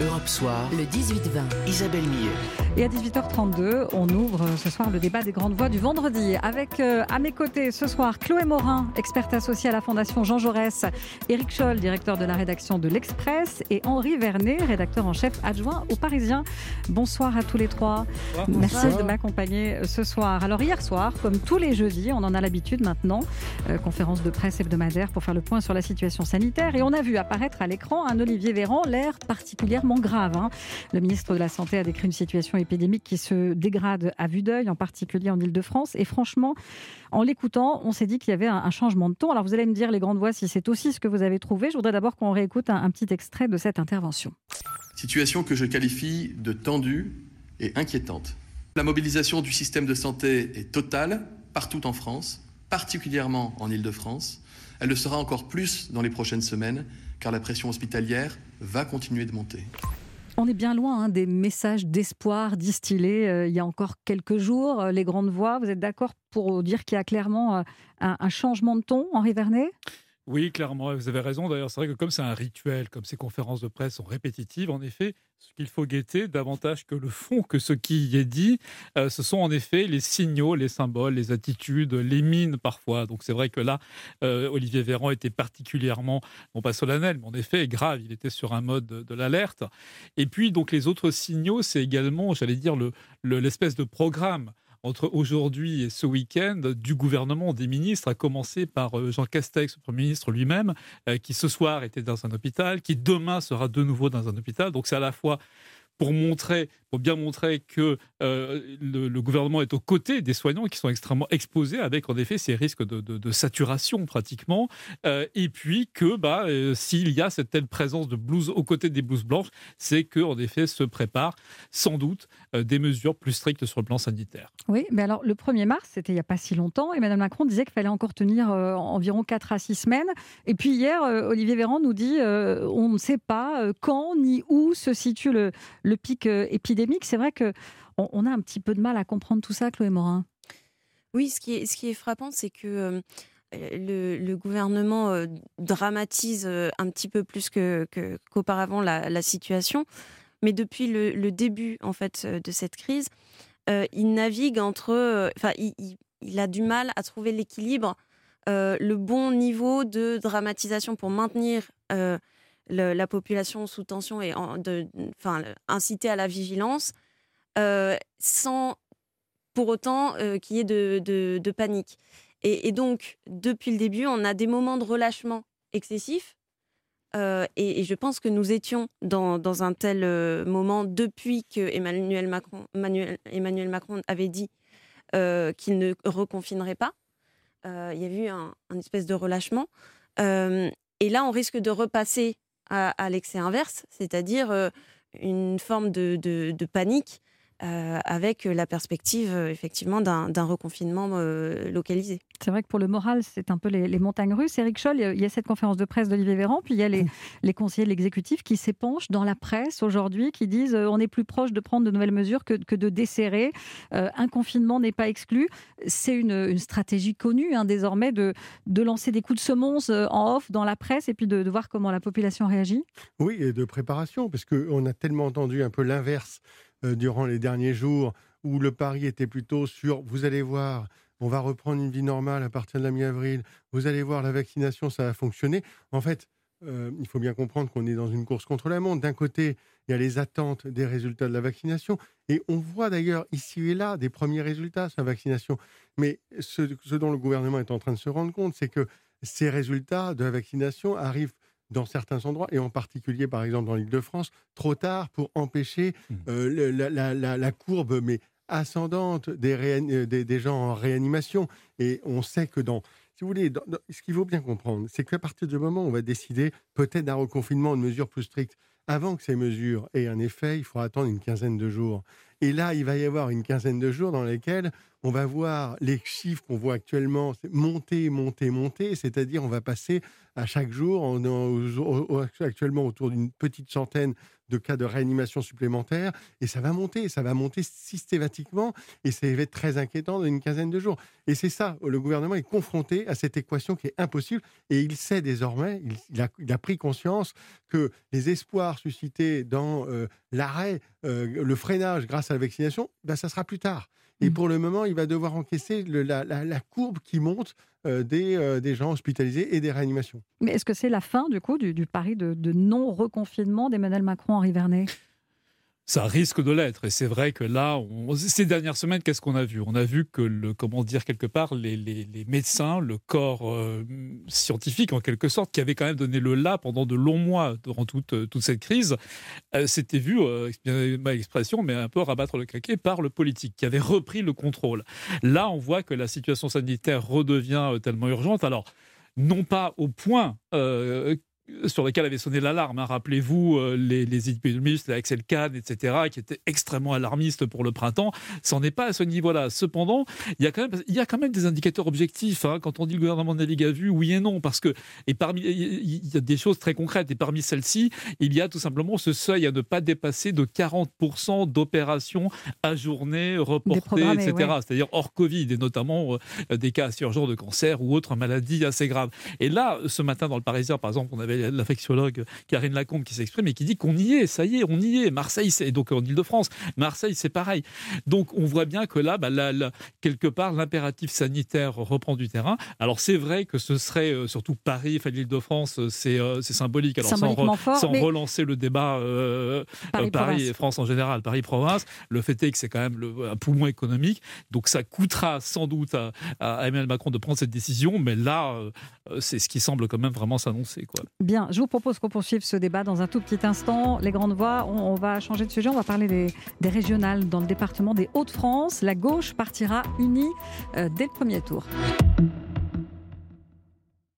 Europe Soir, le 18-20, Isabelle Millet. Et à 18h32, on ouvre ce soir le débat des grandes voix du vendredi avec euh, à mes côtés ce soir Chloé Morin, experte associée à la Fondation Jean Jaurès, Éric Scholl, directeur de la rédaction de l'Express et Henri Vernet, rédacteur en chef adjoint au Parisien. Bonsoir à tous les trois. Merci de m'accompagner ce soir. Alors hier soir, comme tous les jeudis, on en a l'habitude maintenant, euh, conférence de presse hebdomadaire pour faire le point sur la situation sanitaire et on a vu apparaître à l'écran un Olivier Véran, l'air particulièrement grave. Hein. Le ministre de la Santé a décrit une situation épidémique qui se dégrade à vue d'œil, en particulier en Ile-de-France. Et franchement, en l'écoutant, on s'est dit qu'il y avait un, changement de ton. Alors vous allez me dire, les grandes voix, si c'est aussi ce que vous avez trouvé. Je voudrais d'abord qu'on réécoute un, un petit extrait de cette intervention. Situation que je qualifie de tendue et inquiétante. La mobilisation du système de santé est totale partout en France, particulièrement en Ile-de-France. Elle le sera encore plus dans les prochaines semaines, car la pression hospitalière va continuer de monter. On est bien loin hein, des messages d'espoir distillés euh, il y a encore quelques jours. Euh, les grandes voix, vous êtes d'accord pour dire qu'il y a clairement euh, un, un, changement de ton, Henri Vernet? Oui, clairement, vous avez raison. D'ailleurs, c'est vrai que comme c'est un rituel, comme ces conférences de presse sont répétitives, en effet, ce qu'il faut guetter davantage que le fond, que ce qui y est dit, euh, ce sont en effet les signaux, les symboles, les attitudes, les mines parfois. Donc c'est vrai que là, euh, Olivier Véran était particulièrement, non pas solennel, mais en effet grave. Il était sur un mode de, l'alerte. Et puis donc les autres signaux, c'est également, j'allais dire, l'espèce le, de programme entre aujourd'hui et ce week-end du gouvernement, des ministres, à commencer par euh, Jean Castex, le Premier ministre lui-même, euh, qui ce soir était dans un hôpital, qui demain sera de nouveau dans un hôpital. Donc c'est à la fois pour montrer, bien montrer que euh, le, gouvernement est aux côtés des soignants qui sont extrêmement exposés avec en effet ces risques de, saturation pratiquement, euh, et puis que bah, euh, s'il y a cette telle présence de blouses aux côtés des blouses blanches, c'est que en effet se préparent sans doute des mesures plus strictes sur le plan sanitaire. Oui, mais alors le 1er mars, c'était il n'y a pas si longtemps, et Mme Macron disait qu'il fallait encore tenir environ 4 à 6 semaines, et puis hier, Olivier Véran nous dit on ne sait pas quand ni où se situe le, le pic euh, C'est vrai que on, a un petit peu de mal à comprendre tout ça, Chloé Morin. Oui, ce qui est, ce qui est frappant, c'est que euh, le, gouvernement euh, dramatise un petit peu plus qu'auparavant la, situation. Mais depuis le, début en fait de cette crise, il navigue entre. Enfin, il, a du mal à trouver l'équilibre, le bon niveau de dramatisation pour maintenir la population sous tension et enfin, inciter à la vigilance euh, sans pour autant euh, qu'il y ait de, panique. Et, donc, depuis le début, on a des moments de relâchement excessifs. Euh, et, je pense que nous étions dans, un tel moment depuis que Emmanuel Macron, Emmanuel, Macron avait dit qu'il ne reconfinerait pas. il y a eu un espèce de relâchement. et là, on risque de repasser à, l'excès inverse, c'est-à-dire euh, une forme de, de panique euh, avec la perspective euh, effectivement d'un reconfinement euh, localisé. C'est vrai que pour le moral, c'est un peu les, montagnes russes. Eric Scholl, il y a cette conférence de presse d'Olivier Véran, puis il y a les, les conseillers de l'exécutif qui s'épanchent dans la presse aujourd'hui, qui disent on est plus proche de prendre de nouvelles mesures que, que de desserrer. un confinement n'est pas exclu. C'est une, une, stratégie connue hein, désormais de, de lancer des coups de semonce en off dans la presse et puis de, de voir comment la population réagit. Oui, et de préparation, parce qu'on a tellement entendu un peu l'inverse euh, durant les derniers jours où le pari était plutôt sur, vous allez voir, on va reprendre une vie normale à partir de la mi-avril, vous allez voir, la vaccination, ça va fonctionner. En fait, euh, il faut bien comprendre qu'on est dans une course contre la montre. D'un côté, il y a les attentes des résultats de la vaccination, et on voit d'ailleurs ici et là des premiers résultats sur la vaccination. Mais ce, ce dont le gouvernement est en train de se rendre compte, c'est que ces résultats de la vaccination arrivent dans certains endroits, et en particulier par exemple dans l'île de France, trop tard pour empêcher mmh. euh, la, courbe mais ascendante des, euh, des, des, gens en réanimation. Et on sait que dans, si vous voulez, ce qu'il faut bien comprendre, c'est qu'à partir du moment où on va décider peut-être d'un reconfinement, de mesures plus strictes, avant que ces mesures aient un effet, il faut attendre une quinzaine de jours. Et là, il va y avoir une quinzaine de jours dans lesquels on va voir les chiffres qu'on voit actuellement monter, monter, monter. C'est-à-dire, on va passer à chaque jour, actuellement autour d'une petite centaine de cas de réanimation supplémentaires, et ça va monter, ça va monter systématiquement, et ça va être très inquiétant dans une quinzaine de jours. Et c'est ça, le gouvernement est confronté à cette équation qui est impossible, et il sait désormais, il, a, pris conscience que les espoirs suscités dans euh, l'arrêt, le freinage grâce à la vaccination, ben, ça sera plus tard. Et mmh. pour le moment, il va devoir encaisser la, courbe qui monte euh, des, des, gens hospitalisés et des réanimations. Mais est-ce que c'est la fin, du coup, du, pari de, de non-reconfinement d'Emmanuel Macron-Henri Vernet ça risque de l'être. Et c'est vrai que là, ces dernières semaines, qu'est-ce qu'on a vu? On a vu que, le, comment dire, quelque part, les, médecins, le corps euh, scientifique, en quelque sorte, qui avait quand même donné le là pendant de longs mois durant toute, toute cette crise, euh, s'était vu, euh, ma expression, mais un peu rabattre le caquet par le politique, qui avait repris le contrôle. Là, on voit que la situation sanitaire redevient tellement urgente. Alors, non pas au point sur lesquels avait sonné l'alarme. Hein. Rappelez-vous euh, les, les épidémistes, Axel Kahn, etc., qui étaient extrêmement alarmistes pour le printemps. Ça n'est pas à ce niveau-là. Cependant, il y, a quand même, il y a quand même des indicateurs objectifs. Hein. Quand on dit le gouvernement navigue à vue, oui et non, parce que et parmi, il y a des choses très concrètes. Et parmi celles-ci, il y a tout simplement ce seuil à ne pas dépasser de 40% d'opérations ajournées, reportées, etc. C'est-à-dire hors Covid, et notamment euh, des cas urgents de cancer ou autres maladies assez graves. Et là, ce matin, dans le Parisien, par exemple, on avait l'infectiologue Karine Lacombe qui s'exprime et qui dit qu'on y est, ça y est, on y est. Marseille, c'est donc en Ile-de-France. Marseille, c'est pareil. Donc on voit bien que là, bah, quelque part, l'impératif sanitaire reprend du terrain. Alors c'est vrai que ce serait euh, surtout Paris, enfin l'Île-de-France, euh, euh, c'est symbolique. Alors sans, relancer le débat Paris, et France en général, Paris-Province, le fait est que c'est quand même le, un poumon économique. Donc ça coûtera sans doute à, à Emmanuel Macron de prendre cette décision, mais là, c'est ce qui semble quand même vraiment s'annoncer. Bien, je vous propose qu'on poursuive ce débat dans un tout petit instant. Les grandes voix, on, va changer de sujet, on va parler des, régionales dans le département des Hauts-de-France. La gauche partira unie euh, dès le premier tour.